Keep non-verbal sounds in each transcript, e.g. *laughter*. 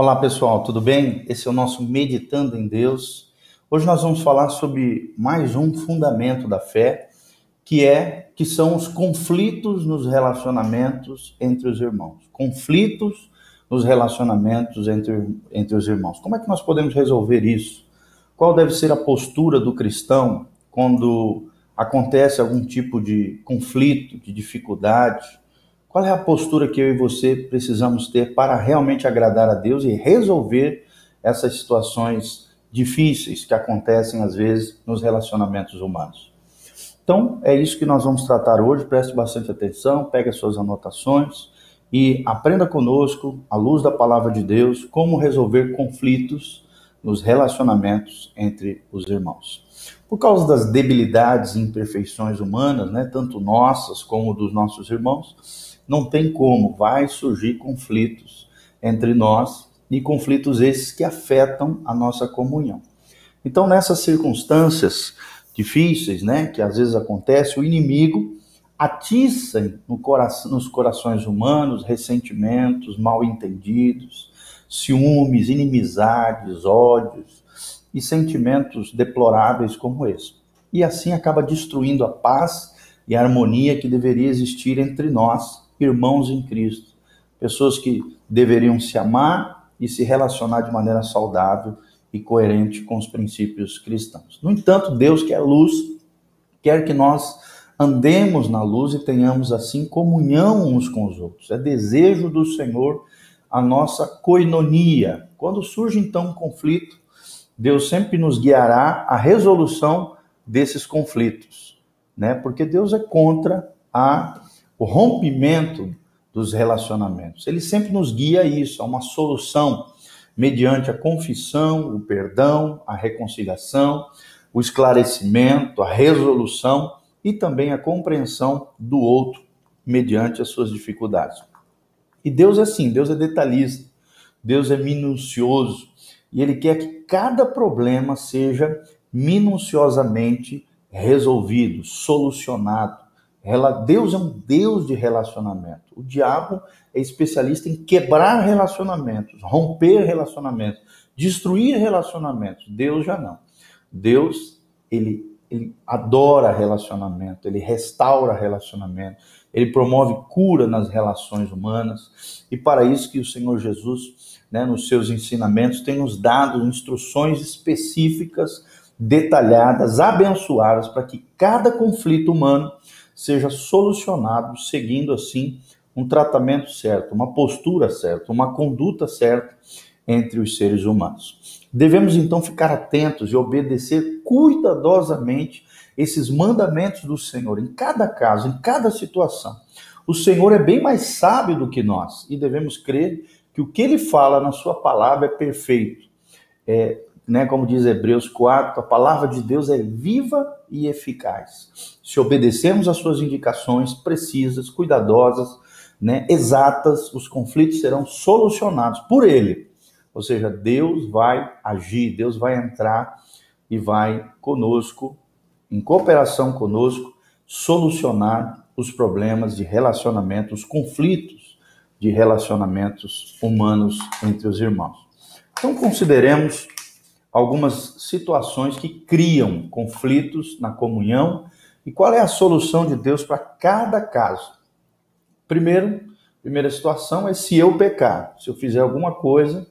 Olá pessoal, tudo bem? Esse é o nosso Meditando em Deus. Hoje nós vamos falar sobre mais um fundamento da fé, que é que são os conflitos nos relacionamentos entre os irmãos. Conflitos nos relacionamentos entre, entre os irmãos. Como é que nós podemos resolver isso? Qual deve ser a postura do cristão quando acontece algum tipo de conflito, de dificuldade? Qual é a postura que eu e você precisamos ter para realmente agradar a Deus e resolver essas situações difíceis que acontecem às vezes nos relacionamentos humanos? Então, é isso que nós vamos tratar hoje. Preste bastante atenção, pegue as suas anotações e aprenda conosco, à luz da palavra de Deus, como resolver conflitos nos relacionamentos entre os irmãos. Por causa das debilidades e imperfeições humanas, né, tanto nossas como dos nossos irmãos, não tem como, vai surgir conflitos entre nós e conflitos esses que afetam a nossa comunhão. Então, nessas circunstâncias difíceis, né, que às vezes acontece, o inimigo atiça no coração, nos corações humanos ressentimentos, mal entendidos, ciúmes, inimizades, ódios e sentimentos deploráveis como esse. E assim acaba destruindo a paz e a harmonia que deveria existir entre nós irmãos em Cristo, pessoas que deveriam se amar e se relacionar de maneira saudável e coerente com os princípios cristãos. No entanto, Deus que é luz, quer que nós andemos na luz e tenhamos assim comunhão uns com os outros. É desejo do Senhor a nossa coinonia. Quando surge então um conflito, Deus sempre nos guiará à resolução desses conflitos, né? Porque Deus é contra a o rompimento dos relacionamentos. Ele sempre nos guia a isso, a uma solução mediante a confissão, o perdão, a reconciliação, o esclarecimento, a resolução e também a compreensão do outro mediante as suas dificuldades. E Deus é assim, Deus é detalhista, Deus é minucioso e ele quer que cada problema seja minuciosamente resolvido, solucionado. Deus é um Deus de relacionamento. O diabo é especialista em quebrar relacionamentos, romper relacionamentos, destruir relacionamentos. Deus já não. Deus, ele, ele adora relacionamento, ele restaura relacionamento, ele promove cura nas relações humanas. E para isso que o Senhor Jesus, né, nos seus ensinamentos, tem nos dado instruções específicas, detalhadas, abençoadas, para que cada conflito humano seja solucionado seguindo assim um tratamento certo, uma postura certa, uma conduta certa entre os seres humanos. Devemos então ficar atentos e obedecer cuidadosamente esses mandamentos do Senhor em cada caso, em cada situação. O Senhor é bem mais sábio do que nós e devemos crer que o que ele fala na sua palavra é perfeito. É, né, como diz Hebreus 4, a palavra de Deus é viva e eficaz. Se obedecermos às suas indicações precisas, cuidadosas, né, exatas, os conflitos serão solucionados por ele. Ou seja, Deus vai agir, Deus vai entrar e vai conosco, em cooperação conosco, solucionar os problemas de relacionamento, os conflitos de relacionamentos humanos entre os irmãos. Então, consideremos algumas situações que criam conflitos na comunhão e qual é a solução de Deus para cada caso. Primeiro, primeira situação é se eu pecar, se eu fizer alguma coisa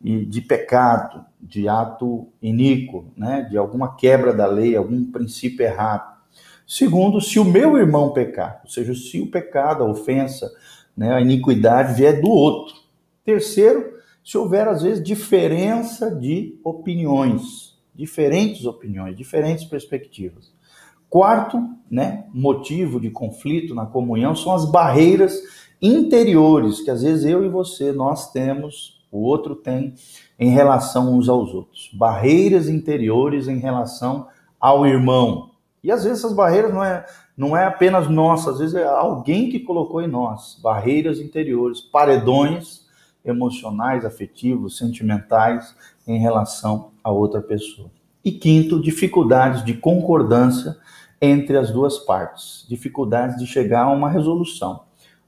de pecado, de ato iníquo, né, de alguma quebra da lei, algum princípio errado. Segundo, se o meu irmão pecar, ou seja, se o pecado, a ofensa, né, a iniquidade vier do outro. Terceiro, se houver, às vezes, diferença de opiniões, diferentes opiniões, diferentes perspectivas. Quarto, né, motivo de conflito na comunhão são as barreiras interiores que às vezes eu e você nós temos, o outro tem em relação uns aos outros. Barreiras interiores em relação ao irmão. E às vezes essas barreiras não é não é apenas nossas, às vezes é alguém que colocou em nós barreiras interiores, paredões emocionais, afetivos, sentimentais em relação a outra pessoa. E quinto, dificuldades de concordância entre as duas partes, dificuldades de chegar a uma resolução,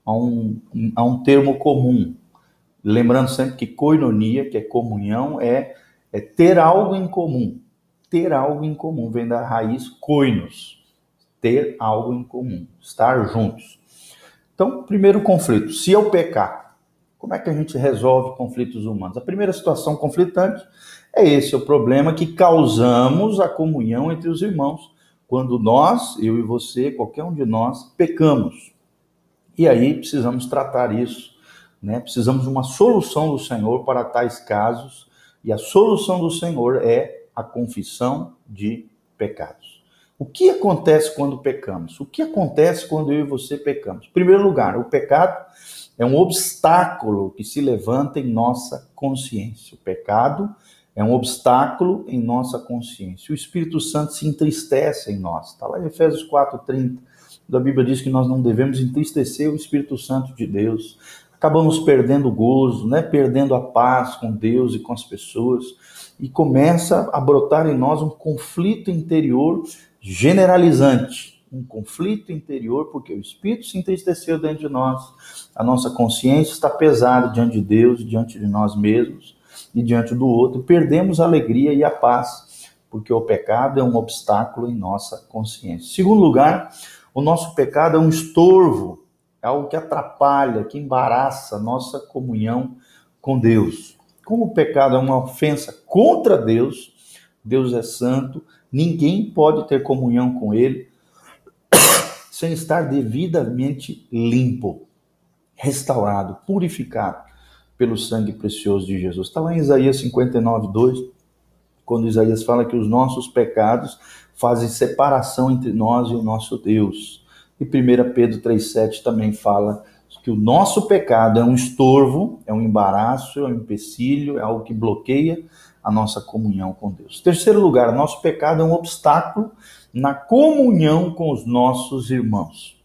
a um, a um termo comum. Lembrando sempre que koinonia, que é comunhão, é, é ter algo em comum. Ter algo em comum vem da raiz koinos. Ter algo em comum, estar juntos. Então, primeiro conflito. Se eu pecar, como é que a gente resolve conflitos humanos? A primeira situação conflitante é esse é o problema que causamos a comunhão entre os irmãos quando nós, eu e você, qualquer um de nós, pecamos. E aí precisamos tratar isso, né? Precisamos de uma solução do Senhor para tais casos, e a solução do Senhor é a confissão de pecados. O que acontece quando pecamos? O que acontece quando eu e você pecamos? Em primeiro lugar, o pecado é um obstáculo que se levanta em nossa consciência. O pecado é um obstáculo em nossa consciência. O Espírito Santo se entristece em nós. Está lá em Efésios 4,30. A Bíblia diz que nós não devemos entristecer o Espírito Santo de Deus. Acabamos perdendo o gozo, né? perdendo a paz com Deus e com as pessoas. E começa a brotar em nós um conflito interior generalizante. Um conflito interior, porque o Espírito se entristeceu dentro de nós. A nossa consciência está pesada diante de Deus, diante de nós mesmos e diante do outro, perdemos a alegria e a paz, porque o pecado é um obstáculo em nossa consciência. Segundo lugar, o nosso pecado é um estorvo, algo que atrapalha, que embaraça a nossa comunhão com Deus. Como o pecado é uma ofensa contra Deus, Deus é santo, ninguém pode ter comunhão com Ele *coughs* sem estar devidamente limpo, restaurado, purificado pelo sangue precioso de Jesus. Está lá em Isaías 59, 2, quando Isaías fala que os nossos pecados fazem separação entre nós e o nosso Deus. E 1 Pedro 3,7 também fala que o nosso pecado é um estorvo, é um embaraço, é um empecilho, é algo que bloqueia a nossa comunhão com Deus. Terceiro lugar, nosso pecado é um obstáculo na comunhão com os nossos irmãos.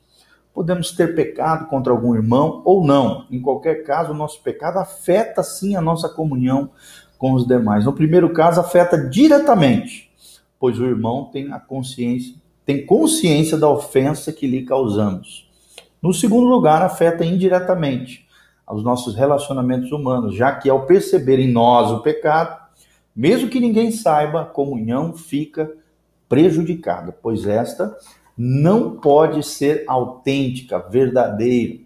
Podemos ter pecado contra algum irmão ou não. Em qualquer caso, o nosso pecado afeta sim a nossa comunhão com os demais. No primeiro caso, afeta diretamente, pois o irmão tem a consciência, tem consciência da ofensa que lhe causamos. No segundo lugar, afeta indiretamente aos nossos relacionamentos humanos, já que ao perceber em nós o pecado, mesmo que ninguém saiba, a comunhão fica prejudicada, pois esta não pode ser autêntica, verdadeira.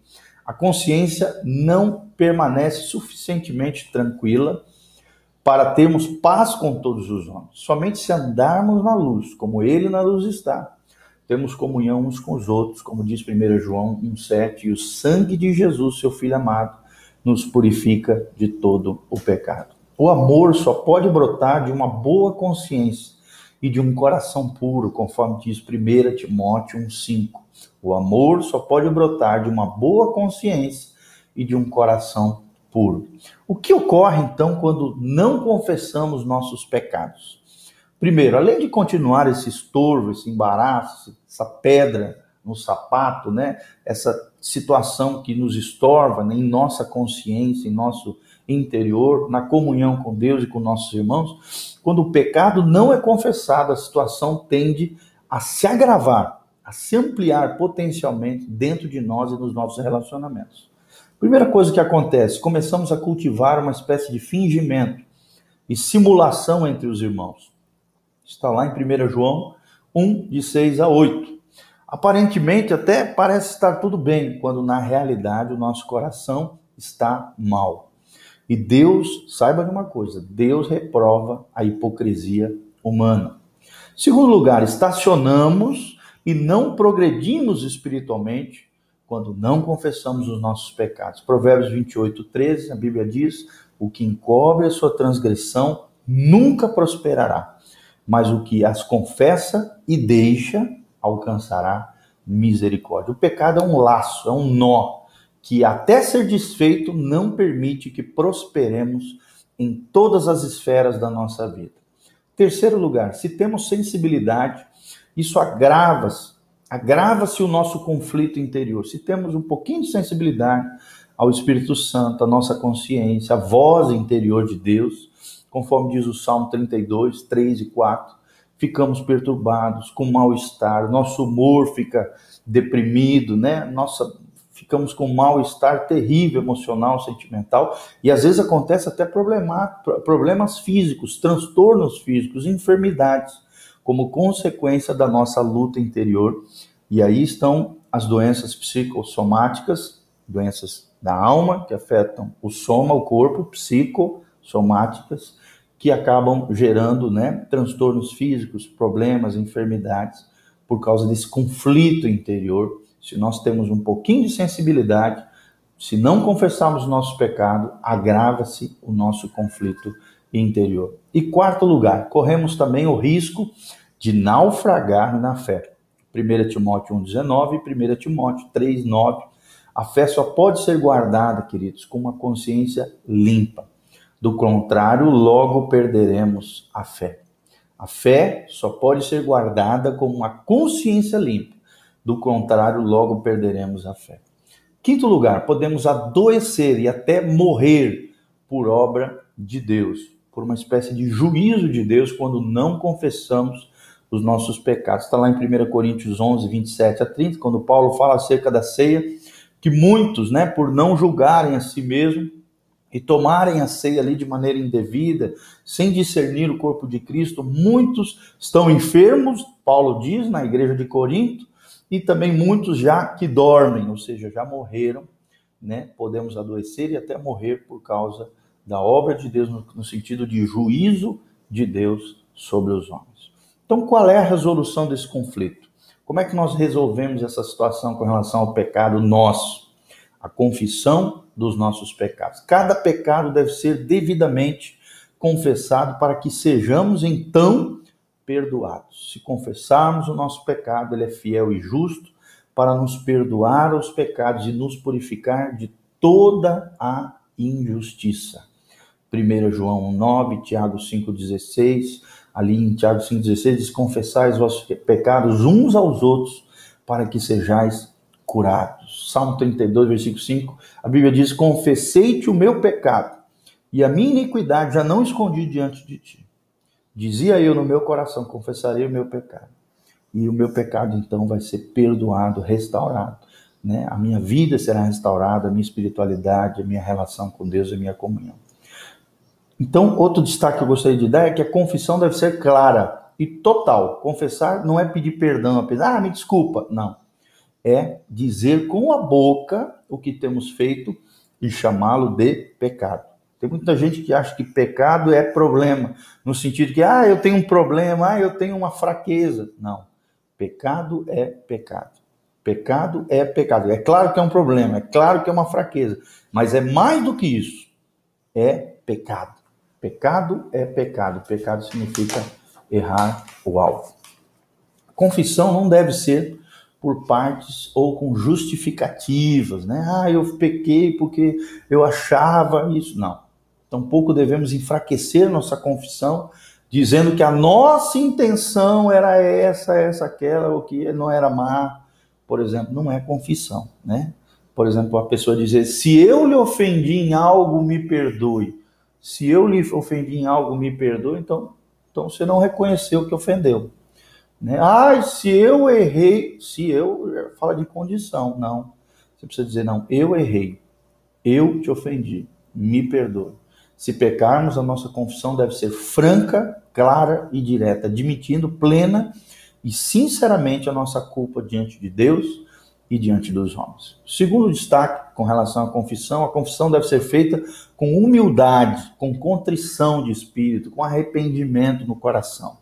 A consciência não permanece suficientemente tranquila para termos paz com todos os homens. Somente se andarmos na luz, como ele na luz está, temos comunhão uns com os outros, como diz 1 João 1,7, e o sangue de Jesus, seu Filho amado, nos purifica de todo o pecado. O amor só pode brotar de uma boa consciência e de um coração puro, conforme diz 1 Timóteo 1,5. O amor só pode brotar de uma boa consciência e de um coração puro. O que ocorre então quando não confessamos nossos pecados? Primeiro, além de continuar esse estorvo, esse embaraço, essa pedra no sapato, né? Essa situação que nos estorva né? em nossa consciência, em nosso interior, na comunhão com Deus e com nossos irmãos, quando o pecado não é confessado, a situação tende a se agravar, a se ampliar potencialmente dentro de nós e nos nossos relacionamentos. Primeira coisa que acontece, começamos a cultivar uma espécie de fingimento e simulação entre os irmãos. Está lá em 1 João 1, de 6 a 8. Aparentemente até parece estar tudo bem, quando na realidade o nosso coração está mal. E Deus, saiba de uma coisa, Deus reprova a hipocrisia humana. Segundo lugar, estacionamos e não progredimos espiritualmente quando não confessamos os nossos pecados. Provérbios 28, 13, a Bíblia diz: o que encobre a sua transgressão nunca prosperará, mas o que as confessa e deixa alcançará misericórdia. O pecado é um laço, é um nó que até ser desfeito não permite que prosperemos em todas as esferas da nossa vida. Terceiro lugar, se temos sensibilidade, isso agrava-se, agrava-se o nosso conflito interior. Se temos um pouquinho de sensibilidade ao Espírito Santo, a nossa consciência, a voz interior de Deus, conforme diz o Salmo 32, 3 e 4, ficamos perturbados, com mal-estar, nosso humor fica deprimido, né? Nossa ficamos com um mal-estar terrível emocional, sentimental, e às vezes acontece até problemas físicos, transtornos físicos, enfermidades, como consequência da nossa luta interior. E aí estão as doenças psicossomáticas, doenças da alma, que afetam o soma, o corpo, psicossomáticas, que acabam gerando né, transtornos físicos, problemas, enfermidades, por causa desse conflito interior. Se nós temos um pouquinho de sensibilidade, se não confessarmos nosso pecado, agrava-se o nosso conflito interior. E quarto lugar, corremos também o risco de naufragar na fé. 1 Timóteo 1,19 e 1 Timóteo 3,9. A fé só pode ser guardada, queridos, com uma consciência limpa. Do contrário, logo perderemos a fé. A fé só pode ser guardada com uma consciência limpa. Do contrário, logo perderemos a fé. Quinto lugar, podemos adoecer e até morrer por obra de Deus, por uma espécie de juízo de Deus quando não confessamos os nossos pecados. Está lá em 1 Coríntios 11, 27 a 30, quando Paulo fala acerca da ceia, que muitos, né, por não julgarem a si mesmos, e tomarem a ceia ali de maneira indevida, sem discernir o corpo de Cristo, muitos estão enfermos, Paulo diz na igreja de Corinto, e também muitos já que dormem, ou seja, já morreram, né? Podemos adoecer e até morrer por causa da obra de Deus no, no sentido de juízo de Deus sobre os homens. Então, qual é a resolução desse conflito? Como é que nós resolvemos essa situação com relação ao pecado nosso? A confissão dos nossos pecados. Cada pecado deve ser devidamente confessado para que sejamos então perdoados. Se confessarmos o nosso pecado, ele é fiel e justo para nos perdoar os pecados e nos purificar de toda a injustiça. 1 João 9, Tiago 5,16, ali em Tiago 5,16 diz: Confessai os vossos pecados uns aos outros, para que sejais curados. Salmo 32, versículo 5, a Bíblia diz: Confessei-te o meu pecado, e a minha iniquidade já não escondi diante de ti. Dizia eu no meu coração: Confessarei o meu pecado. E o meu pecado então vai ser perdoado, restaurado. Né? A minha vida será restaurada, a minha espiritualidade, a minha relação com Deus, a minha comunhão. Então, outro destaque que eu gostaria de dar é que a confissão deve ser clara e total. Confessar não é pedir perdão apenas, ah, me desculpa. Não é dizer com a boca o que temos feito e chamá-lo de pecado. Tem muita gente que acha que pecado é problema, no sentido que, ah, eu tenho um problema, ah, eu tenho uma fraqueza. Não. Pecado é pecado. Pecado é pecado. É claro que é um problema, é claro que é uma fraqueza, mas é mais do que isso. É pecado. Pecado é pecado. Pecado significa errar o alvo. Confissão não deve ser por partes ou com justificativas, né? Ah, eu pequei porque eu achava isso. Não. Tampouco devemos enfraquecer nossa confissão dizendo que a nossa intenção era essa, essa, aquela, ou que não era má. Por exemplo, não é confissão, né? Por exemplo, a pessoa dizer: se eu lhe ofendi em algo, me perdoe. Se eu lhe ofendi em algo, me perdoe. Então, então você não reconheceu que ofendeu. Né? Ah, se eu errei, se eu fala de condição, não. Você precisa dizer não, eu errei, eu te ofendi, me perdoe. Se pecarmos, a nossa confissão deve ser franca, clara e direta, admitindo plena e sinceramente a nossa culpa diante de Deus e diante dos homens. Segundo destaque com relação à confissão, a confissão deve ser feita com humildade, com contrição de espírito, com arrependimento no coração.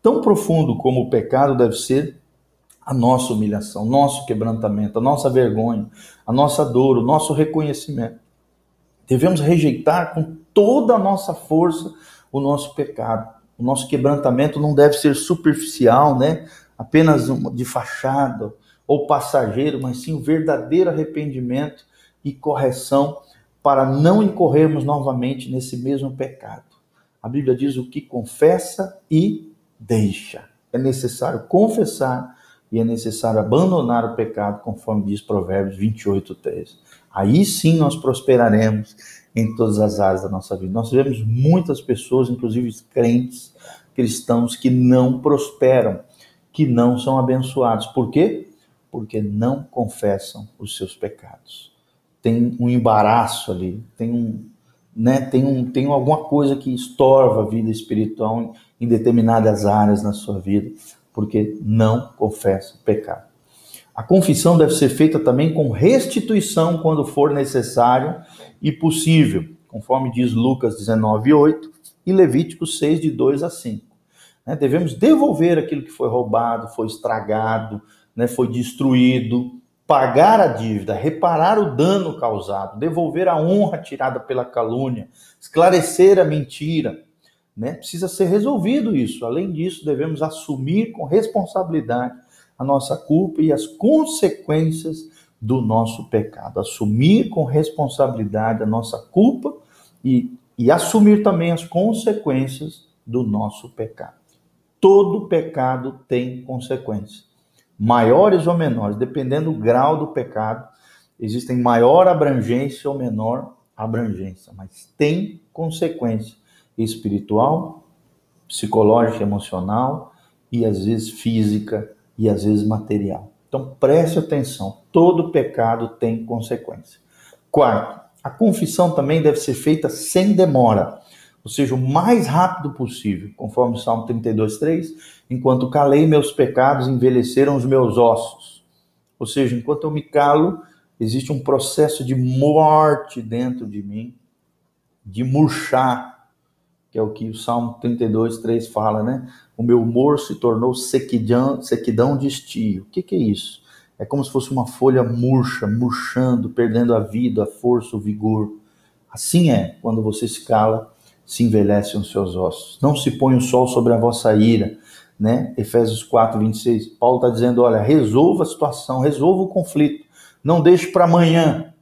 Tão profundo como o pecado deve ser a nossa humilhação, nosso quebrantamento, a nossa vergonha, a nossa dor, o nosso reconhecimento. Devemos rejeitar com toda a nossa força o nosso pecado. O nosso quebrantamento não deve ser superficial, né? apenas de fachada ou passageiro, mas sim um verdadeiro arrependimento e correção para não incorrermos novamente nesse mesmo pecado. A Bíblia diz o que confessa e deixa. É necessário confessar e é necessário abandonar o pecado, conforme diz Provérbios 28, 13. Aí sim nós prosperaremos em todas as áreas da nossa vida. Nós vemos muitas pessoas, inclusive crentes, cristãos, que não prosperam, que não são abençoados. Por quê? Porque não confessam os seus pecados. Tem um embaraço ali, tem um, né, tem, um, tem alguma coisa que estorva a vida espiritual em determinadas áreas na sua vida, porque não confessa o pecado. A confissão deve ser feita também com restituição quando for necessário e possível, conforme diz Lucas 19, 8 e Levíticos 6, de 2 a 5. Né, devemos devolver aquilo que foi roubado, foi estragado, né, foi destruído, pagar a dívida, reparar o dano causado, devolver a honra tirada pela calúnia, esclarecer a mentira. Né? Precisa ser resolvido isso. Além disso, devemos assumir com responsabilidade a nossa culpa e as consequências do nosso pecado. Assumir com responsabilidade a nossa culpa e, e assumir também as consequências do nosso pecado. Todo pecado tem consequências maiores ou menores, dependendo do grau do pecado, existem maior abrangência ou menor abrangência, mas tem consequência espiritual, psicológica, emocional e às vezes física e às vezes material. Então preste atenção, todo pecado tem consequência. Quarto, a confissão também deve ser feita sem demora ou seja, o mais rápido possível, conforme o Salmo 32, 3, enquanto calei meus pecados, envelheceram os meus ossos. Ou seja, enquanto eu me calo, existe um processo de morte dentro de mim, de murchar, que é o que o Salmo 32, 3 fala, né? O meu humor se tornou sequidão, sequidão de estio. O que, que é isso? É como se fosse uma folha murcha, murchando, perdendo a vida, a força, o vigor. Assim é quando você se cala se envelhecem os seus ossos. Não se põe o sol sobre a vossa ira, né? Efésios 4, 26. Paulo está dizendo: olha, resolva a situação, resolva o conflito. Não deixe para amanhã.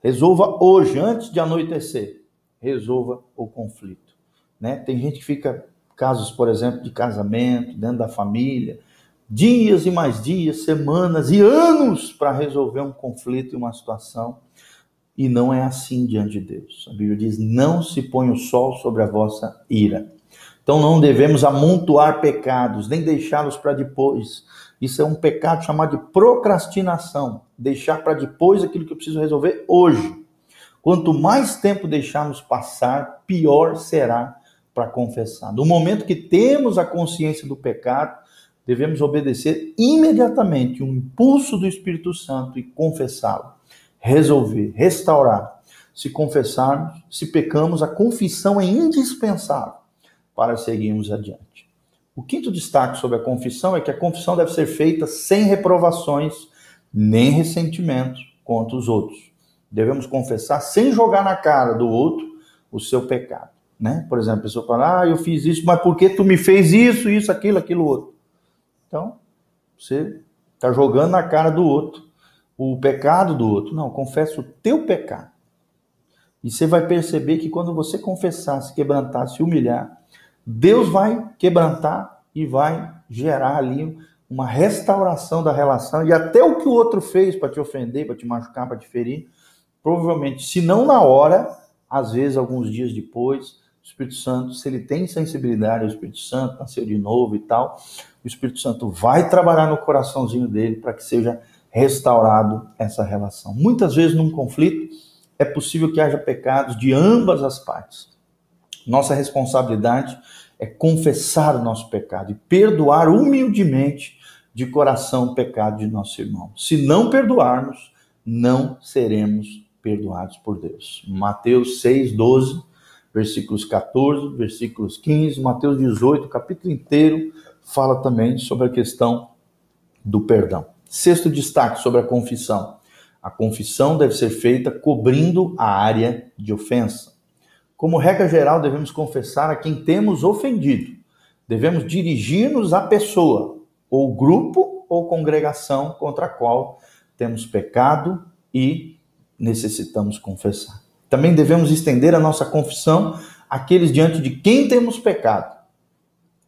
Resolva hoje, antes de anoitecer. Resolva o conflito. Né? Tem gente que fica, casos, por exemplo, de casamento, dentro da família, dias e mais dias, semanas e anos para resolver um conflito e uma situação. E não é assim diante de Deus. A Bíblia diz: não se põe o sol sobre a vossa ira. Então não devemos amontoar pecados, nem deixá-los para depois. Isso é um pecado chamado de procrastinação. Deixar para depois aquilo que eu preciso resolver hoje. Quanto mais tempo deixarmos passar, pior será para confessar. No momento que temos a consciência do pecado, devemos obedecer imediatamente o impulso do Espírito Santo e confessá-lo resolver, restaurar. Se confessarmos, se pecamos, a confissão é indispensável para seguirmos adiante. O quinto destaque sobre a confissão é que a confissão deve ser feita sem reprovações nem ressentimentos contra os outros. Devemos confessar sem jogar na cara do outro o seu pecado. Né? Por exemplo, a pessoa fala, ah, eu fiz isso, mas por que tu me fez isso, isso, aquilo, aquilo outro? Então, você está jogando na cara do outro o pecado do outro. Não, confessa o teu pecado. E você vai perceber que quando você confessar, se quebrantar, se humilhar, Deus vai quebrantar e vai gerar ali uma restauração da relação e até o que o outro fez para te ofender, para te machucar, para te ferir, provavelmente, se não na hora, às vezes alguns dias depois, o Espírito Santo, se ele tem sensibilidade ao Espírito Santo, nasceu de novo e tal, o Espírito Santo vai trabalhar no coraçãozinho dele para que seja restaurado essa relação. Muitas vezes, num conflito, é possível que haja pecados de ambas as partes. Nossa responsabilidade é confessar o nosso pecado e perdoar humildemente de coração o pecado de nosso irmão. Se não perdoarmos, não seremos perdoados por Deus. Mateus 6, 12, versículos 14, versículos 15, Mateus 18, capítulo inteiro, fala também sobre a questão do perdão. Sexto destaque sobre a confissão. A confissão deve ser feita cobrindo a área de ofensa. Como regra geral, devemos confessar a quem temos ofendido. Devemos dirigir-nos à pessoa, ou grupo ou congregação contra a qual temos pecado e necessitamos confessar. Também devemos estender a nossa confissão àqueles diante de quem temos pecado.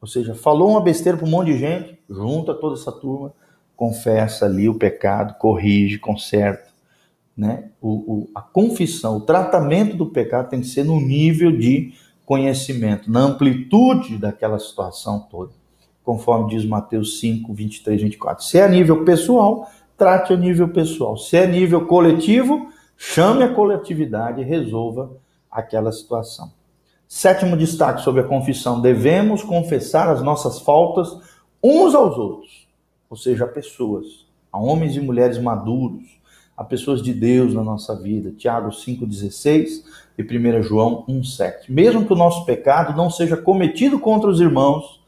Ou seja, falou uma besteira para um monte de gente, junta toda essa turma, confessa ali o pecado, corrige, conserta. Né? O, o, a confissão, o tratamento do pecado tem que ser no nível de conhecimento, na amplitude daquela situação toda, conforme diz Mateus 5, 23, 24. Se é nível pessoal, trate a nível pessoal. Se é nível coletivo, chame a coletividade e resolva aquela situação. Sétimo destaque sobre a confissão: devemos confessar as nossas faltas uns aos outros, ou seja, a pessoas, a homens e mulheres maduros, a pessoas de Deus na nossa vida. Tiago 5,16 e 1 João 1,7. Mesmo que o nosso pecado não seja cometido contra os irmãos,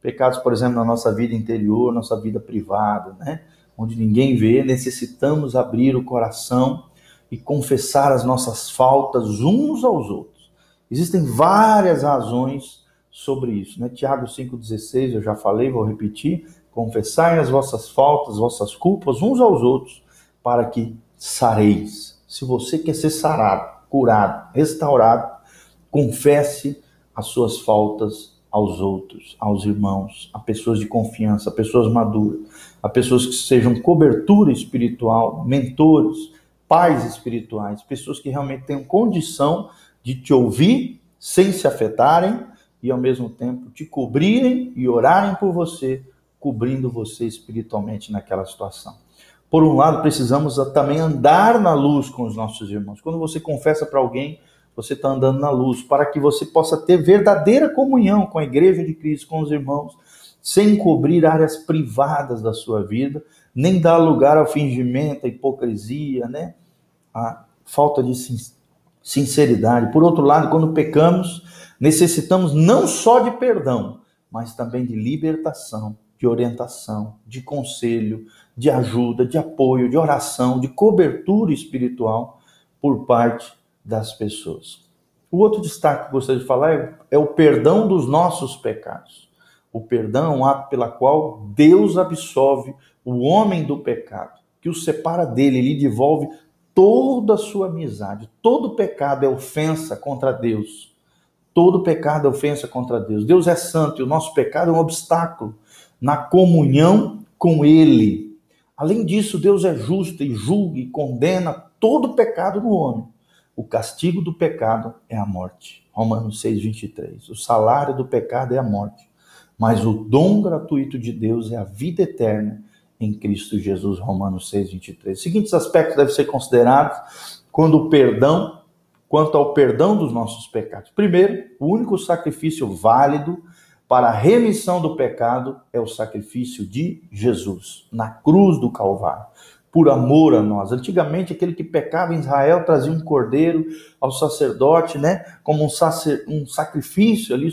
pecados, por exemplo, na nossa vida interior, nossa vida privada, né? onde ninguém vê, necessitamos abrir o coração e confessar as nossas faltas uns aos outros. Existem várias razões sobre isso, né? Tiago 5,16, eu já falei, vou repetir. Confessai as vossas faltas, vossas culpas uns aos outros, para que sareis. Se você quer ser sarado, curado, restaurado, confesse as suas faltas aos outros, aos irmãos, a pessoas de confiança, a pessoas maduras, a pessoas que sejam cobertura espiritual, mentores, pais espirituais, pessoas que realmente tenham condição de te ouvir sem se afetarem e ao mesmo tempo te cobrirem e orarem por você, cobrindo você espiritualmente naquela situação. Por um lado, precisamos também andar na luz com os nossos irmãos. Quando você confessa para alguém, você está andando na luz, para que você possa ter verdadeira comunhão com a igreja de Cristo, com os irmãos, sem cobrir áreas privadas da sua vida, nem dar lugar ao fingimento, à hipocrisia, né? a falta de sinceridade. Por outro lado, quando pecamos, necessitamos não só de perdão, mas também de libertação, de orientação, de conselho, de ajuda, de apoio, de oração, de cobertura espiritual por parte das pessoas. O outro destaque que gostaria de falar é, é o perdão dos nossos pecados. O perdão é um ato pela qual Deus absolve o homem do pecado, que o separa dele, lhe devolve toda a sua amizade. Todo pecado é ofensa contra Deus. Todo pecado é ofensa contra Deus. Deus é santo e o nosso pecado é um obstáculo na comunhão com Ele. Além disso, Deus é justo e julga e condena todo pecado no homem. O castigo do pecado é a morte. Romanos 6, 23. O salário do pecado é a morte, mas o dom gratuito de Deus é a vida eterna em Cristo Jesus. Romanos 6, 23. Os seguintes aspectos devem ser considerados quando o perdão, quanto ao perdão dos nossos pecados. Primeiro, o único sacrifício válido para a remissão do pecado é o sacrifício de Jesus na cruz do Calvário, por amor a nós. Antigamente, aquele que pecava em Israel trazia um cordeiro ao sacerdote, né, como um, sacer, um sacrifício ali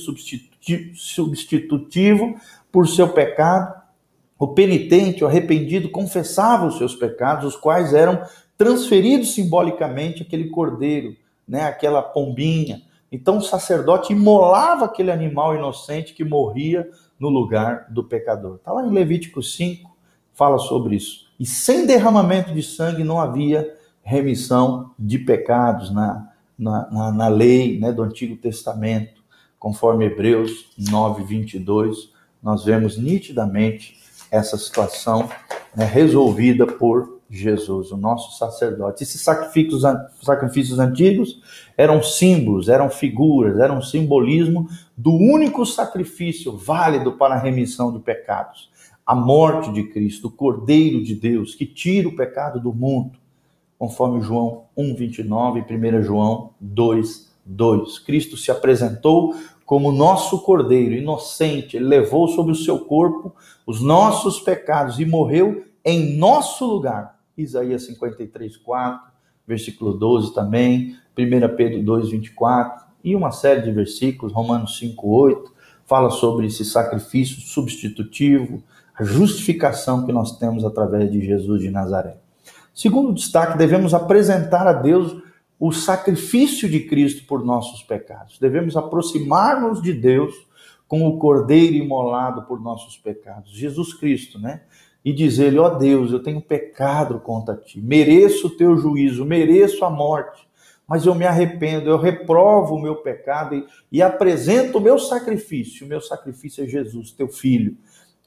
substitutivo por seu pecado. O penitente, o arrependido, confessava os seus pecados, os quais eram transferidos simbolicamente aquele cordeiro, né, aquela pombinha então o sacerdote imolava aquele animal inocente que morria no lugar do pecador. Está lá em Levítico 5, fala sobre isso. E sem derramamento de sangue não havia remissão de pecados na, na, na, na lei né, do Antigo Testamento, conforme Hebreus 9, 22. Nós vemos nitidamente essa situação né, resolvida por Jesus, o nosso sacerdote. Esses sacrifícios, sacrifícios antigos eram símbolos, eram figuras, eram simbolismo do único sacrifício válido para a remissão de pecados. A morte de Cristo, o Cordeiro de Deus, que tira o pecado do mundo, conforme João 1,29 e 1 João 2,2. Cristo se apresentou como nosso Cordeiro inocente, ele levou sobre o seu corpo os nossos pecados e morreu em nosso lugar Isaías 53, 4, versículo 12 também, 1 Pedro 2, 24, e uma série de versículos, Romanos 5, 8, fala sobre esse sacrifício substitutivo, a justificação que nós temos através de Jesus de Nazaré. Segundo destaque, devemos apresentar a Deus o sacrifício de Cristo por nossos pecados. Devemos aproximar-nos de Deus com o cordeiro imolado por nossos pecados. Jesus Cristo, né? E dizer-lhe: Ó oh Deus, eu tenho pecado contra ti, mereço o teu juízo, mereço a morte, mas eu me arrependo, eu reprovo o meu pecado e, e apresento o meu sacrifício. O meu sacrifício é Jesus, teu filho,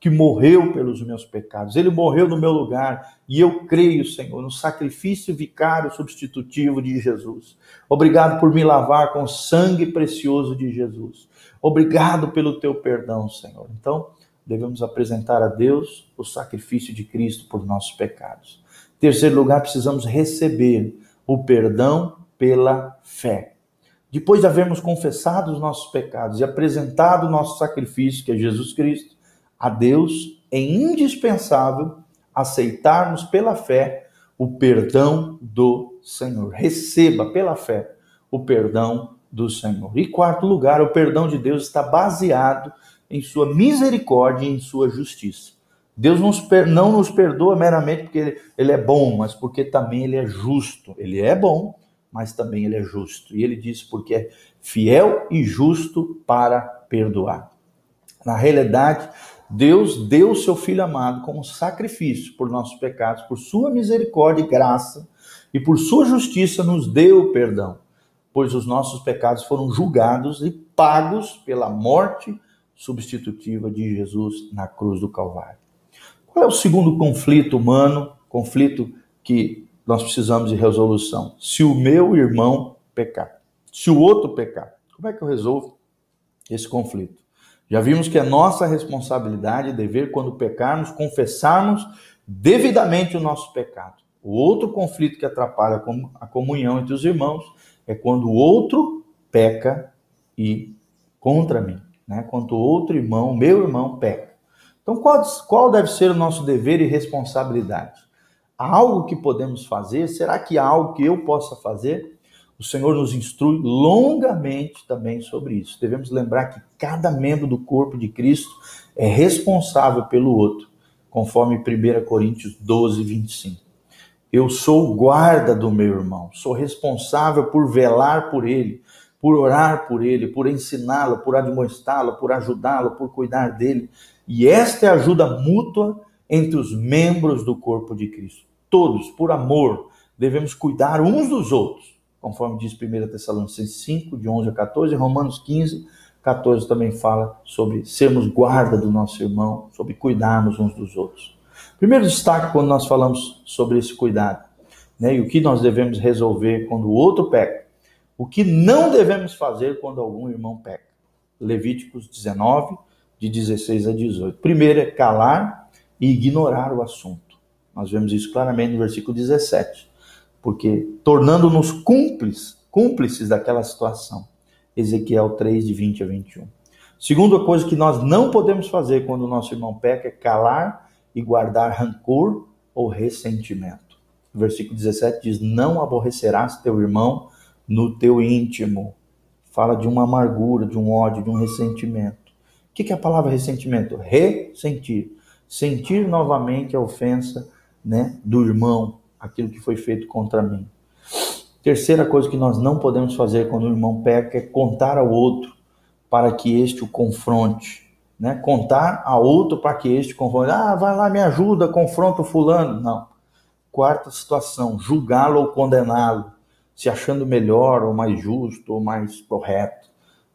que morreu pelos meus pecados. Ele morreu no meu lugar e eu creio, Senhor, no sacrifício vicário substitutivo de Jesus. Obrigado por me lavar com o sangue precioso de Jesus. Obrigado pelo teu perdão, Senhor. Então, devemos apresentar a Deus o sacrifício de Cristo por nossos pecados. Em terceiro lugar, precisamos receber o perdão pela fé. Depois de havermos confessado os nossos pecados e apresentado o nosso sacrifício, que é Jesus Cristo, a Deus, é indispensável aceitarmos pela fé o perdão do Senhor. Receba pela fé o perdão do Senhor. E quarto lugar, o perdão de Deus está baseado em sua misericórdia e em sua justiça. Deus não nos perdoa meramente porque ele é bom, mas porque também ele é justo. Ele é bom, mas também ele é justo. E ele diz porque é fiel e justo para perdoar. Na realidade, Deus deu o seu Filho amado como sacrifício por nossos pecados, por sua misericórdia e graça, e por sua justiça nos deu o perdão, pois os nossos pecados foram julgados e pagos pela morte substitutiva de Jesus na cruz do Calvário. Qual é o segundo conflito humano, conflito que nós precisamos de resolução. Se o meu irmão pecar, se o outro pecar, como é que eu resolvo esse conflito? Já vimos que é nossa responsabilidade e dever, quando pecarmos, confessarmos devidamente o nosso pecado. O outro conflito que atrapalha a comunhão entre os irmãos é quando o outro peca e contra mim, né? Outro irmão, meu irmão, peca. Então, qual, qual deve ser o nosso dever e responsabilidade? Há algo que podemos fazer? Será que há algo que eu possa fazer? O Senhor nos instrui longamente também sobre isso. Devemos lembrar que cada membro do corpo de Cristo é responsável pelo outro, conforme 1 Coríntios 12, 25. Eu sou guarda do meu irmão, sou responsável por velar por ele, por orar por ele, por ensiná-lo, por admoestá-lo, por ajudá-lo, por cuidar dele. E esta é a ajuda mútua entre os membros do corpo de Cristo. Todos, por amor, devemos cuidar uns dos outros, conforme diz 1 Tessalonicenses 5, de 11 a 14, Romanos 15, 14 também fala sobre sermos guarda do nosso irmão, sobre cuidarmos uns dos outros. Primeiro destaque quando nós falamos sobre esse cuidado, né, e o que nós devemos resolver quando o outro peca, o que não devemos fazer quando algum irmão peca. Levíticos 19, de 16 a 18. Primeiro é calar e ignorar o assunto. Nós vemos isso claramente no versículo 17. Porque tornando-nos cúmplices, cúmplices daquela situação. Ezequiel 3, de 20 a 21. Segunda coisa que nós não podemos fazer quando o nosso irmão peca é calar e guardar rancor ou ressentimento. O versículo 17 diz: Não aborrecerás teu irmão no teu íntimo. Fala de uma amargura, de um ódio, de um ressentimento. O que é a palavra ressentimento? Ressentir sentir novamente a ofensa né, do irmão, aquilo que foi feito contra mim. Terceira coisa que nós não podemos fazer quando o irmão peca é contar ao outro para que este o confronte. Né? Contar a outro para que este confronte. Ah, vai lá, me ajuda, confronta o fulano. Não. Quarta situação, julgá-lo ou condená-lo, se achando melhor ou mais justo ou mais correto.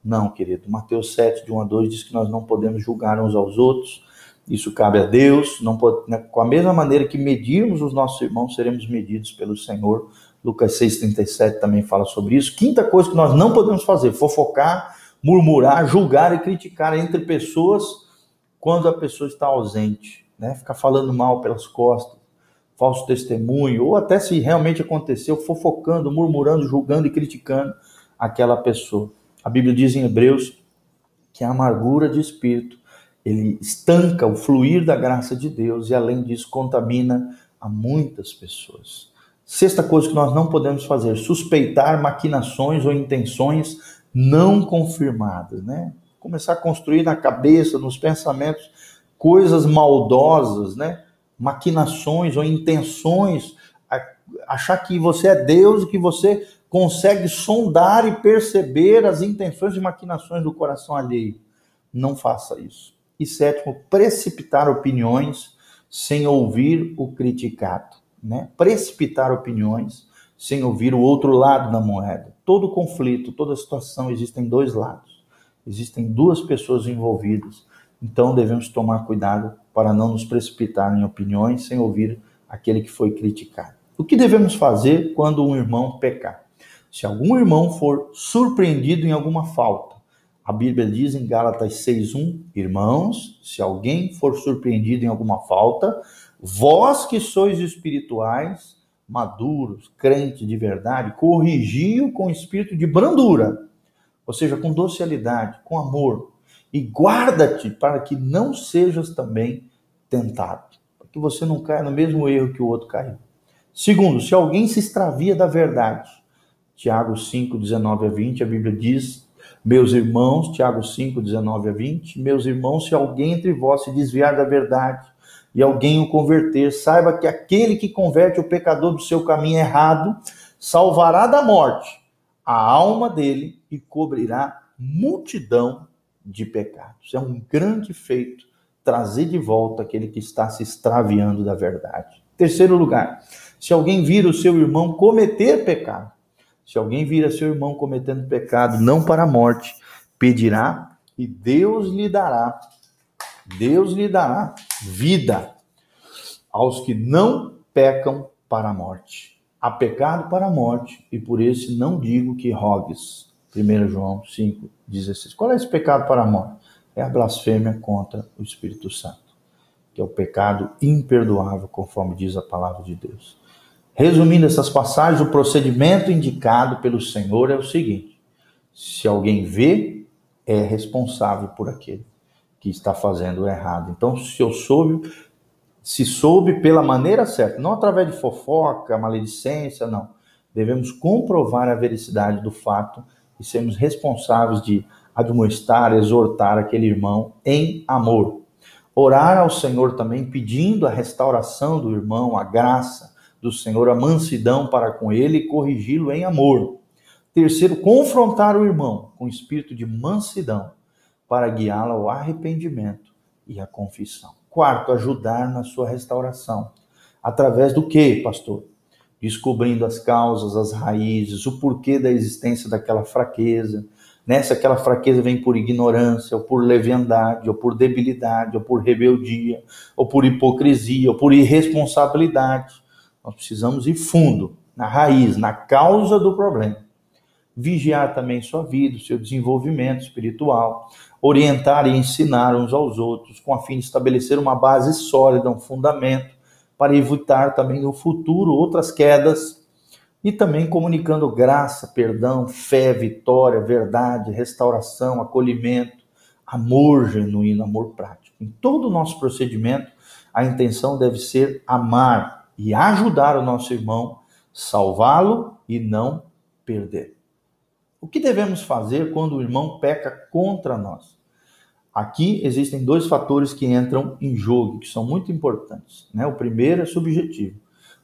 Não, querido. Mateus 7, de 1 a 2 diz que nós não podemos julgar uns aos outros, isso cabe a Deus. Não pode, né, com a mesma maneira que medirmos os nossos irmãos, seremos medidos pelo Senhor. Lucas 6,37 também fala sobre isso. Quinta coisa que nós não podemos fazer: fofocar, murmurar, julgar e criticar entre pessoas quando a pessoa está ausente. Né? Ficar falando mal pelas costas, falso testemunho, ou até se realmente aconteceu, fofocando, murmurando, julgando e criticando aquela pessoa. A Bíblia diz em Hebreus que a amargura de espírito ele estanca o fluir da graça de Deus e, além disso, contamina a muitas pessoas. Sexta coisa que nós não podemos fazer: suspeitar maquinações ou intenções não confirmadas, né? Começar a construir na cabeça, nos pensamentos, coisas maldosas, né? Maquinações ou intenções, achar que você é Deus e que você consegue sondar e perceber as intenções e maquinações do coração alheio. Não faça isso. E sétimo, precipitar opiniões sem ouvir o criticado. Né? Precipitar opiniões sem ouvir o outro lado da moeda. Todo conflito, toda situação, existem dois lados. Existem duas pessoas envolvidas. Então devemos tomar cuidado para não nos precipitar em opiniões sem ouvir aquele que foi criticado. O que devemos fazer quando um irmão pecar? Se algum irmão for surpreendido em alguma falta, A Bíblia diz em Gálatas 6:1, irmãos, se alguém for surpreendido em alguma falta, vós que sois espirituais, maduros, crentes de verdade, corrigiu com espírito de brandura, ou seja, com docilidade, com amor, e guarda-te para que não sejas também tentado, para que você não caia no mesmo erro que o outro caiu. Segundo, se alguém se extravia da verdade, Tiago 5, 19 a 20, a Bíblia diz, meus irmãos, Tiago 5, 19 a 20, meus irmãos, se alguém entre vós se desviar da verdade e alguém o converter, saiba que aquele que converte o pecador do seu caminho errado salvará da morte a alma dele e cobrirá multidão de pecados. É um grande feito trazer de volta aquele que está se extraviando da verdade. Terceiro lugar, se alguém vira o seu irmão cometer pecado, se alguém vira seu irmão cometendo pecado, não para a morte, pedirá e Deus lhe dará, Deus lhe dará vida aos que não pecam para a morte. Há pecado para a morte, e por esse não digo que rogues. 1 João 5, 16. Qual é esse pecado para a morte? É a blasfêmia contra o Espírito Santo, que é o pecado imperdoável, conforme diz a palavra de Deus. Resumindo essas passagens, o procedimento indicado pelo Senhor é o seguinte: se alguém vê, é responsável por aquele que está fazendo o errado. Então, se eu soube, se soube pela maneira certa, não através de fofoca, maledicência, não. Devemos comprovar a veracidade do fato e sermos responsáveis de admoestar, exortar aquele irmão em amor. Orar ao Senhor também pedindo a restauração do irmão, a graça do Senhor, a mansidão para com ele e corrigi-lo em amor. Terceiro, confrontar o irmão com espírito de mansidão para guiá-lo ao arrependimento e à confissão. Quarto, ajudar na sua restauração. Através do que, pastor? Descobrindo as causas, as raízes, o porquê da existência daquela fraqueza. Né? Se aquela fraqueza vem por ignorância, ou por leviandade, ou por debilidade, ou por rebeldia, ou por hipocrisia, ou por irresponsabilidade. Nós precisamos ir fundo, na raiz, na causa do problema. Vigiar também sua vida, seu desenvolvimento espiritual, orientar e ensinar uns aos outros, com a fim de estabelecer uma base sólida, um fundamento, para evitar também no futuro outras quedas, e também comunicando graça, perdão, fé, vitória, verdade, restauração, acolhimento, amor genuíno, amor prático. Em todo o nosso procedimento, a intenção deve ser amar e ajudar o nosso irmão, salvá-lo e não perder. O que devemos fazer quando o irmão peca contra nós? Aqui existem dois fatores que entram em jogo, que são muito importantes. Né? O primeiro é subjetivo,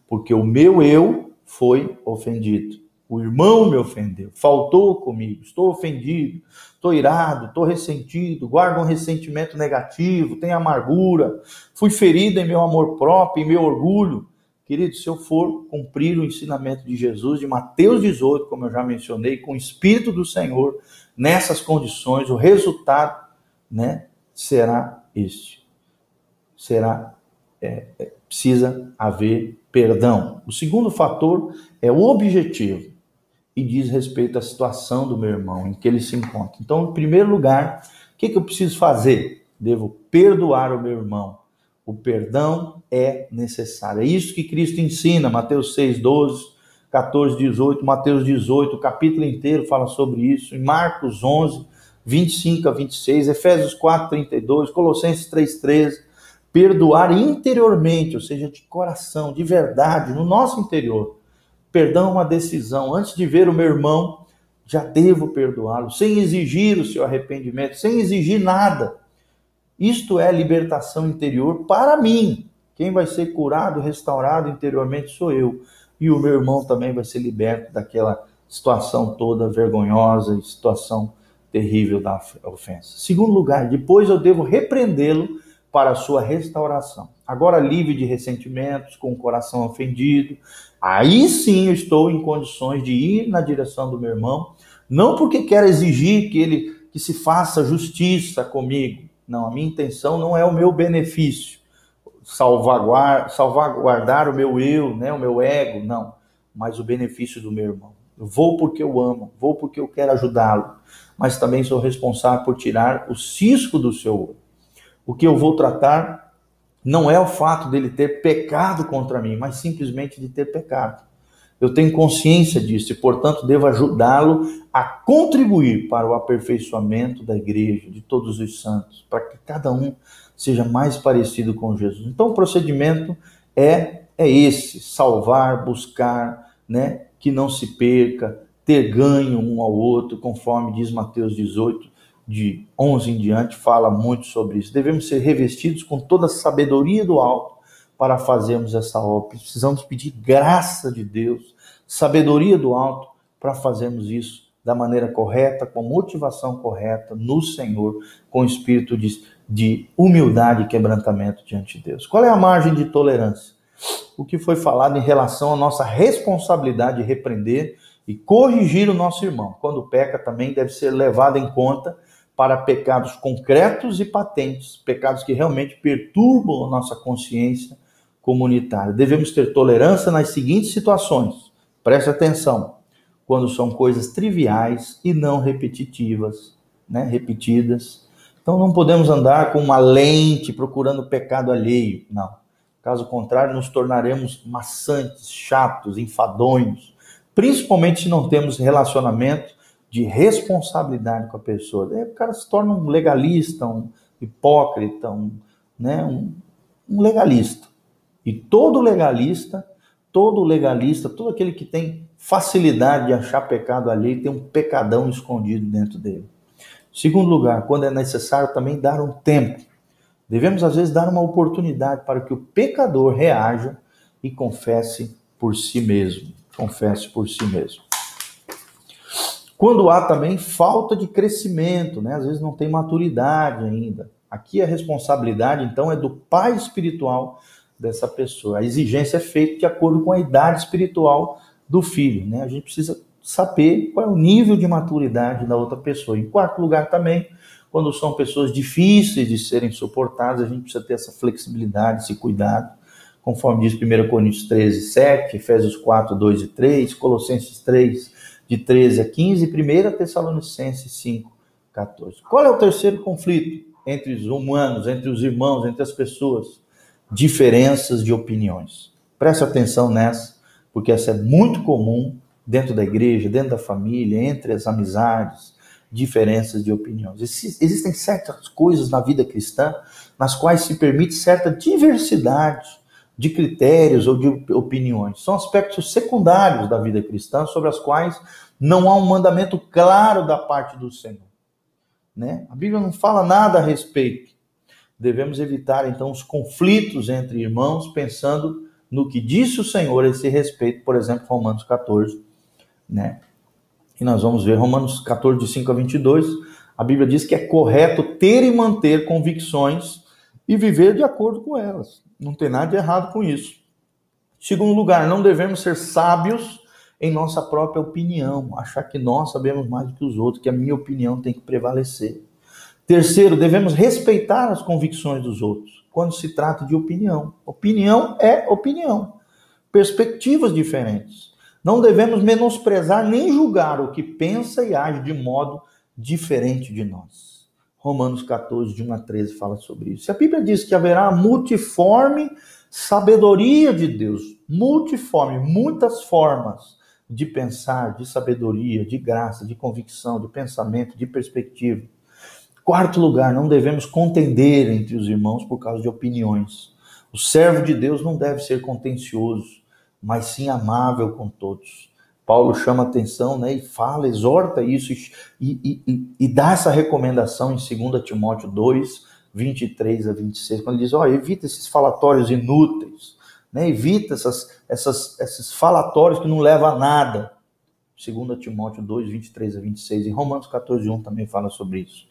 porque o meu eu foi ofendido. O irmão me ofendeu, faltou comigo, estou ofendido, estou irado, estou ressentido, guardo um ressentimento negativo, tenho amargura, fui ferido em meu amor próprio, em meu orgulho. Querido, se eu for cumprir o ensinamento de Jesus, de Mateus 18, como eu já mencionei, com o Espírito do Senhor, nessas condições, o resultado né, será este. Será, é, é, precisa haver perdão. O segundo fator é o objetivo e diz respeito à situação do meu irmão, em que ele se encontra. Então, em primeiro lugar, o que, que eu preciso fazer? Devo perdoar o meu irmão o perdão é necessário. É isso que Cristo ensina, Mateus 6, 12, 14, 18, Mateus 18, o capítulo inteiro fala sobre isso, em Marcos 11, 25 a 26, Efésios 4, 32, Colossenses 3, 13. Perdoar interiormente, ou seja, de coração, de verdade, no nosso interior. Perdão é uma decisão. Antes de ver o meu irmão, já devo perdoá-lo, sem exigir o seu arrependimento, sem exigir nada. Isto é libertação interior para mim. Quem vai ser curado, restaurado interiormente sou eu. E o meu irmão também vai ser liberto daquela situação toda vergonhosa, situação terrível da ofensa. Segundo lugar, depois eu devo repreendê-lo para a sua restauração. Agora livre de ressentimentos, com o coração ofendido, aí sim eu estou em condições de ir na direção do meu irmão, não porque quero exigir que ele que se faça justiça comigo, não, a minha intenção não é o meu benefício, salvaguardar, salvaguardar o meu eu, né, o meu ego, não, mas o benefício do meu irmão. vou porque eu amo, vou porque eu quero ajudá-lo, mas também sou responsável por tirar o cisco do seu olho. O que eu vou tratar não é o fato dele ter pecado contra mim, mas simplesmente de ter pecado. Eu tenho consciência disso e, portanto, devo ajudá-lo a contribuir para o aperfeiçoamento da igreja, de todos os santos, para que cada um seja mais parecido com Jesus. Então, o procedimento é, é esse: salvar, buscar, né, que não se perca, ter ganho um ao outro, conforme diz Mateus 18, de 11 em diante, fala muito sobre isso. Devemos ser revestidos com toda a sabedoria do alto para fazermos essa obra. Precisamos pedir graça de Deus, sabedoria do alto para fazermos isso da maneira correta, com motivação correta, no Senhor, com espírito de, de humildade e quebrantamento diante de Deus. Qual é a margem de tolerância? O que foi falado em relação à nossa responsabilidade de repreender e corrigir o nosso irmão. Quando peca, também deve ser levado em conta para pecados concretos e patentes, pecados que realmente perturbam a nossa consciência comunitária. Devemos ter tolerância nas seguintes situações. Preste atenção. Quando são coisas triviais e não repetitivas, né, repetidas. Então não podemos andar com uma lente procurando pecado alheio, não. Caso contrário, nos tornaremos maçantes, chatos, enfadonhos, principalmente se não temos relacionamento de responsabilidade com a pessoa. Daí o cara se torna um legalista, um hipócrita, um, né, um, um legalista. E todo legalista, todo legalista, todo aquele que tem facilidade de achar pecado ali, tem um pecadão escondido dentro dele. Segundo lugar, quando é necessário também dar um tempo. Devemos às vezes dar uma oportunidade para que o pecador reaja e confesse por si mesmo. Confesse por si mesmo. Quando há também falta de crescimento, né? às vezes não tem maturidade ainda. Aqui a responsabilidade, então, é do pai espiritual dessa pessoa. A exigência é feita de acordo com a idade espiritual do filho. Né? A gente precisa saber qual é o nível de maturidade da outra pessoa. Em quarto lugar, também, quando são pessoas difíceis de serem suportadas, a gente precisa ter essa flexibilidade, esse cuidado, conforme diz 1 Coríntios 13, 7, Efésios 4, 2 e 3, Colossenses 3, de 13 a 15, e 1 Tessalonicenses 5, 14. Qual é o terceiro conflito entre os humanos, entre os irmãos, entre as pessoas? Diferenças de opiniões. Preste atenção nessa, porque essa é muito comum dentro da igreja, dentro da família, entre as amizades, diferenças de opiniões. Existem certas coisas na vida cristã nas quais se permite certa diversidade de critérios ou de opiniões. São aspectos secundários da vida cristã sobre as quais não há um mandamento claro da parte do Senhor. Né? A Bíblia não fala nada a respeito. Devemos evitar então os conflitos entre irmãos, pensando no que disse o Senhor a esse respeito, por exemplo, Romanos 14, né? E nós vamos ver Romanos 14, de 5 a 22. A Bíblia diz que é correto ter e manter convicções e viver de acordo com elas. Não tem nada de errado com isso. Segundo lugar, não devemos ser sábios em nossa própria opinião, achar que nós sabemos mais do que os outros, que a minha opinião tem que prevalecer. Terceiro, devemos respeitar as convicções dos outros quando se trata de opinião. Opinião é opinião. Perspectivas diferentes. Não devemos menosprezar nem julgar o que pensa e age de modo diferente de nós. Romanos 14, de 1 a 13 fala sobre isso. A Bíblia diz que haverá multiforme sabedoria de Deus, multiforme, muitas formas de pensar, de sabedoria, de graça, de convicção, de pensamento, de perspectiva. Quarto lugar, não devemos contender entre os irmãos por causa de opiniões. O servo de Deus não deve ser contencioso, mas sim amável com todos. Paulo chama atenção né, e fala, exorta isso e, e, e, e dá essa recomendação em 2 Timóteo 2, 23 a 26, quando ele diz: oh, evita esses falatórios inúteis, né, evita essas, essas, esses falatórios que não levam a nada. 2 Timóteo 2, 23 a 26, em Romanos 14, 1 também fala sobre isso.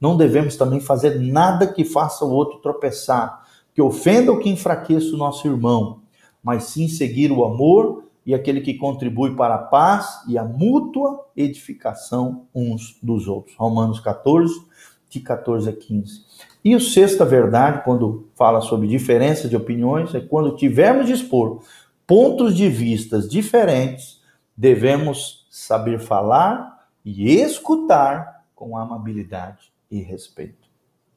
Não devemos também fazer nada que faça o outro tropeçar, que ofenda ou que enfraqueça o nosso irmão, mas sim seguir o amor e aquele que contribui para a paz e a mútua edificação uns dos outros. Romanos 14, de 14 a 15. E o sexta verdade, quando fala sobre diferença de opiniões, é quando tivermos de expor pontos de vistas diferentes, devemos saber falar e escutar com amabilidade e respeito.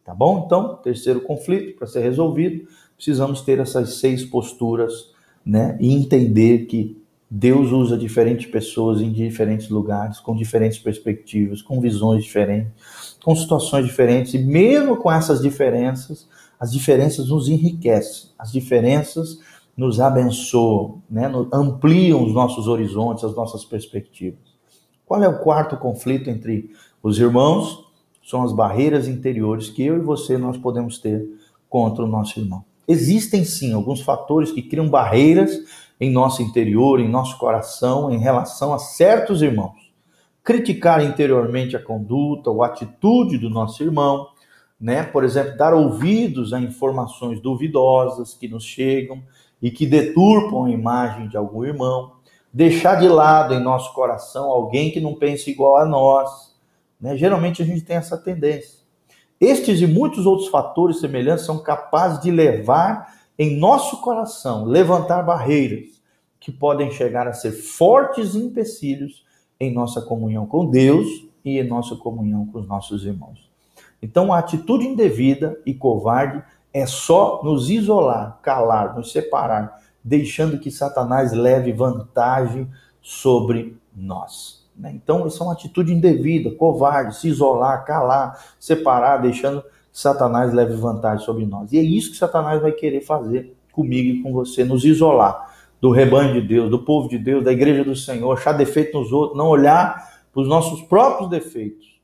Tá bom? Então, terceiro conflito, para ser resolvido, precisamos ter essas seis posturas, né? E entender que Deus usa diferentes pessoas em diferentes lugares, com diferentes perspectivas, com visões diferentes, com situações diferentes, e mesmo com essas diferenças, as diferenças nos enriquecem, as diferenças nos abençoam, né? ampliam os nossos horizontes, as nossas perspectivas. Qual é o quarto conflito entre os irmãos? São as barreiras interiores que eu e você nós podemos ter contra o nosso irmão. Existem sim alguns fatores que criam barreiras em nosso interior, em nosso coração, em relação a certos irmãos. Criticar interiormente a conduta ou atitude do nosso irmão, né? Por exemplo, dar ouvidos a informações duvidosas que nos chegam e que deturpam a imagem de algum irmão, deixar de lado em nosso coração alguém que não pensa igual a nós, né? Geralmente a gente tem essa tendência. Estes e muitos outros fatores semelhantes são capazes de levar em nosso coração levantar barreiras que podem chegar a ser fortes empecilhos em nossa comunhão com Deus e em nossa comunhão com os nossos irmãos. Então, a atitude indevida e covarde é só nos isolar, calar, nos separar, deixando que Satanás leve vantagem sobre nós. Né? Então, isso é uma atitude indevida, covarde, se isolar, calar, separar, deixando Satanás leve vantagem sobre nós. E é isso que Satanás vai querer fazer comigo e com você, nos isolar do rebanho de Deus, do povo de Deus, da igreja do Senhor, achar defeito nos outros, não olhar para os nossos próprios defeitos.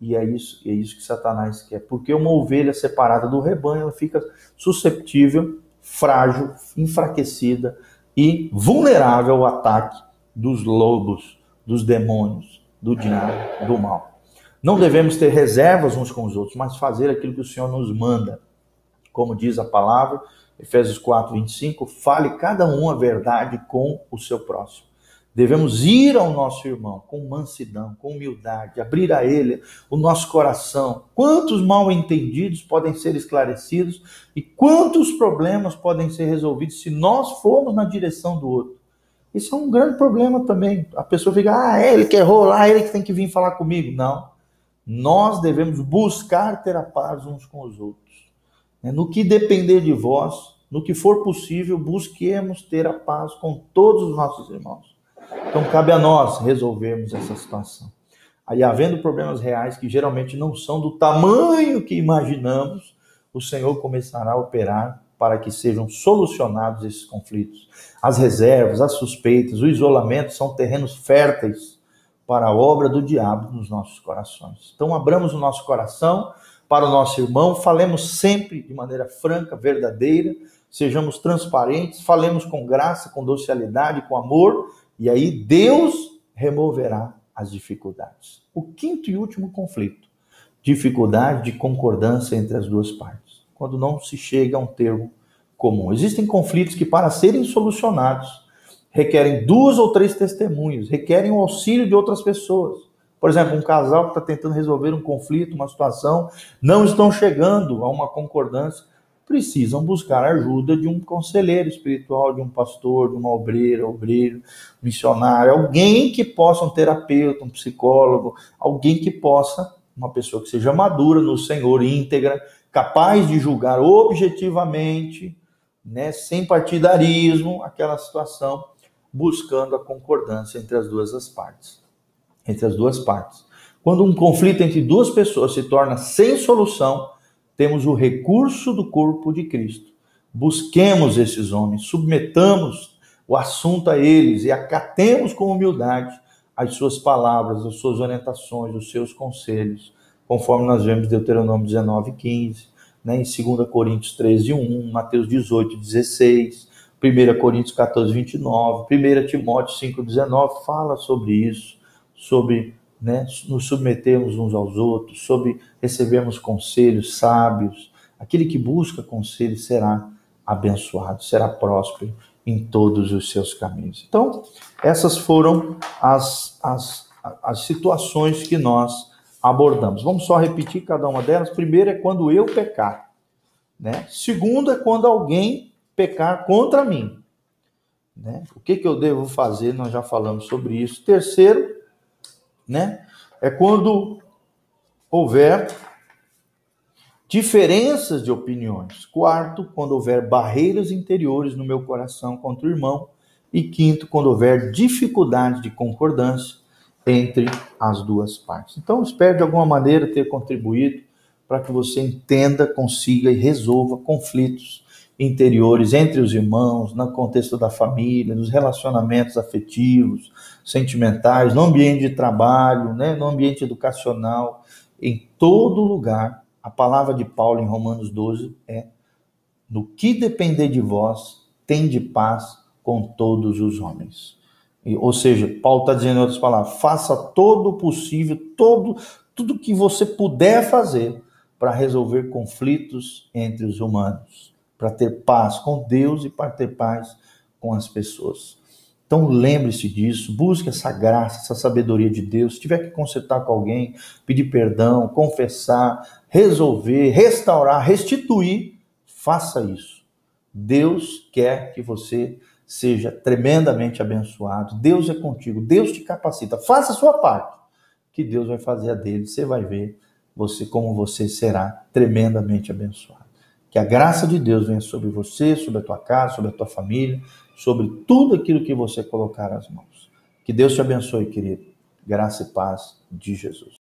E é isso, é isso que Satanás quer. Porque uma ovelha separada do rebanho, ela fica susceptível, frágil, enfraquecida e vulnerável ao ataque dos lobos, dos demônios, do diabo, do mal. Não devemos ter reservas uns com os outros, mas fazer aquilo que o Senhor nos manda. Como diz a palavra, Efésios 4, 25, fale cada um a verdade com o seu próximo. Devemos ir ao nosso irmão com mansidão, com humildade, abrir a ele o nosso coração. Quantos mal entendidos podem ser esclarecidos e quantos problemas podem ser resolvidos se nós formos na direção do outro. Isso é um grande problema também. A pessoa fica, ah, é ele que errou lá, ele que tem que vir falar comigo. Não. Nós devemos buscar ter a paz uns com os outros. É, no que depender de vós, no que for possível, busquemos ter a paz com todos os nossos irmãos. Então, cabe a nós resolvermos essa situação. Aí, havendo problemas reais que geralmente não são do tamanho que imaginamos, o Senhor começará a operar para que sejam solucionados esses conflitos. As reservas, as suspeitas, o isolamento são terrenos férteis para a obra do diabo nos nossos corações. Então, abramos o nosso coração para o nosso irmão, falemos sempre de maneira franca, verdadeira, sejamos transparentes, falemos com graça, com docilidade, com amor, e aí Deus removerá as dificuldades. O quinto e último conflito: dificuldade de concordância entre as duas partes, quando não se chega a um termo comum. Existem conflitos que, para serem solucionados, requerem duas ou três testemunhos, requerem o auxílio de outras pessoas. Por exemplo, um casal que está tentando resolver um conflito, uma situação, não estão chegando a uma concordância, precisam buscar a ajuda de um conselheiro espiritual, de um pastor, de uma obreira, obreiro, missionário, alguém que possa, um terapeuta, um psicólogo, alguém que possa, uma pessoa que seja madura no Senhor, íntegra, capaz de julgar objetivamente, né, sem partidarismo, aquela situação, buscando a concordância entre as duas as partes entre as duas partes. Quando um conflito entre duas pessoas se torna sem solução, temos o recurso do corpo de Cristo. Busquemos esses homens, submetamos o assunto a eles e acatemos com humildade as suas palavras, as suas orientações, os seus conselhos, conforme nós vemos em Deuteronômio 19, 15, né, em 2 Coríntios 13, 1, Mateus 18, 16, 1 Coríntios 14, 29, 1 Timóteo 5, 19, fala sobre isso sobre né, nos submetermos uns aos outros, sobre recebermos conselhos sábios. Aquele que busca conselho será abençoado, será próspero em todos os seus caminhos. Então, essas foram as, as, as situações que nós abordamos. Vamos só repetir cada uma delas. Primeiro é quando eu pecar. Né? Segundo é quando alguém pecar contra mim. Né? O que, que eu devo fazer? Nós já falamos sobre isso. Terceiro, né, é quando houver diferenças de opiniões. Quarto, quando houver barreiras interiores no meu coração contra o irmão. E quinto, quando houver dificuldade de concordância entre as duas partes. Então, espero de alguma maneira ter contribuído para que você entenda, consiga e resolva conflitos interiores entre os irmãos, no contexto da família, nos relacionamentos afetivos, sentimentais, no ambiente de trabalho, né, no ambiente educacional, em todo lugar. A palavra de Paulo em Romanos 12 é: no que depender de vós, tende paz com todos os homens. Ou seja, Paulo está dizendo em outras palavras: faça todo o possível, todo, tudo que você puder fazer para resolver conflitos entre os humanos, para ter paz com Deus e para ter paz com as pessoas. Então lembre-se disso, busque essa graça, essa sabedoria de Deus. Se tiver que consertar com alguém, pedir perdão, confessar, resolver, restaurar, restituir, faça isso. Deus quer que você seja tremendamente abençoado. Deus é contigo, Deus te capacita. Faça a sua parte, que Deus vai fazer a dele. Você vai ver você como você será tremendamente abençoado. Que a graça de Deus venha sobre você, sobre a tua casa, sobre a tua família, sobre tudo aquilo que você colocar as mãos. Que Deus te abençoe, querido. Graça e paz de Jesus.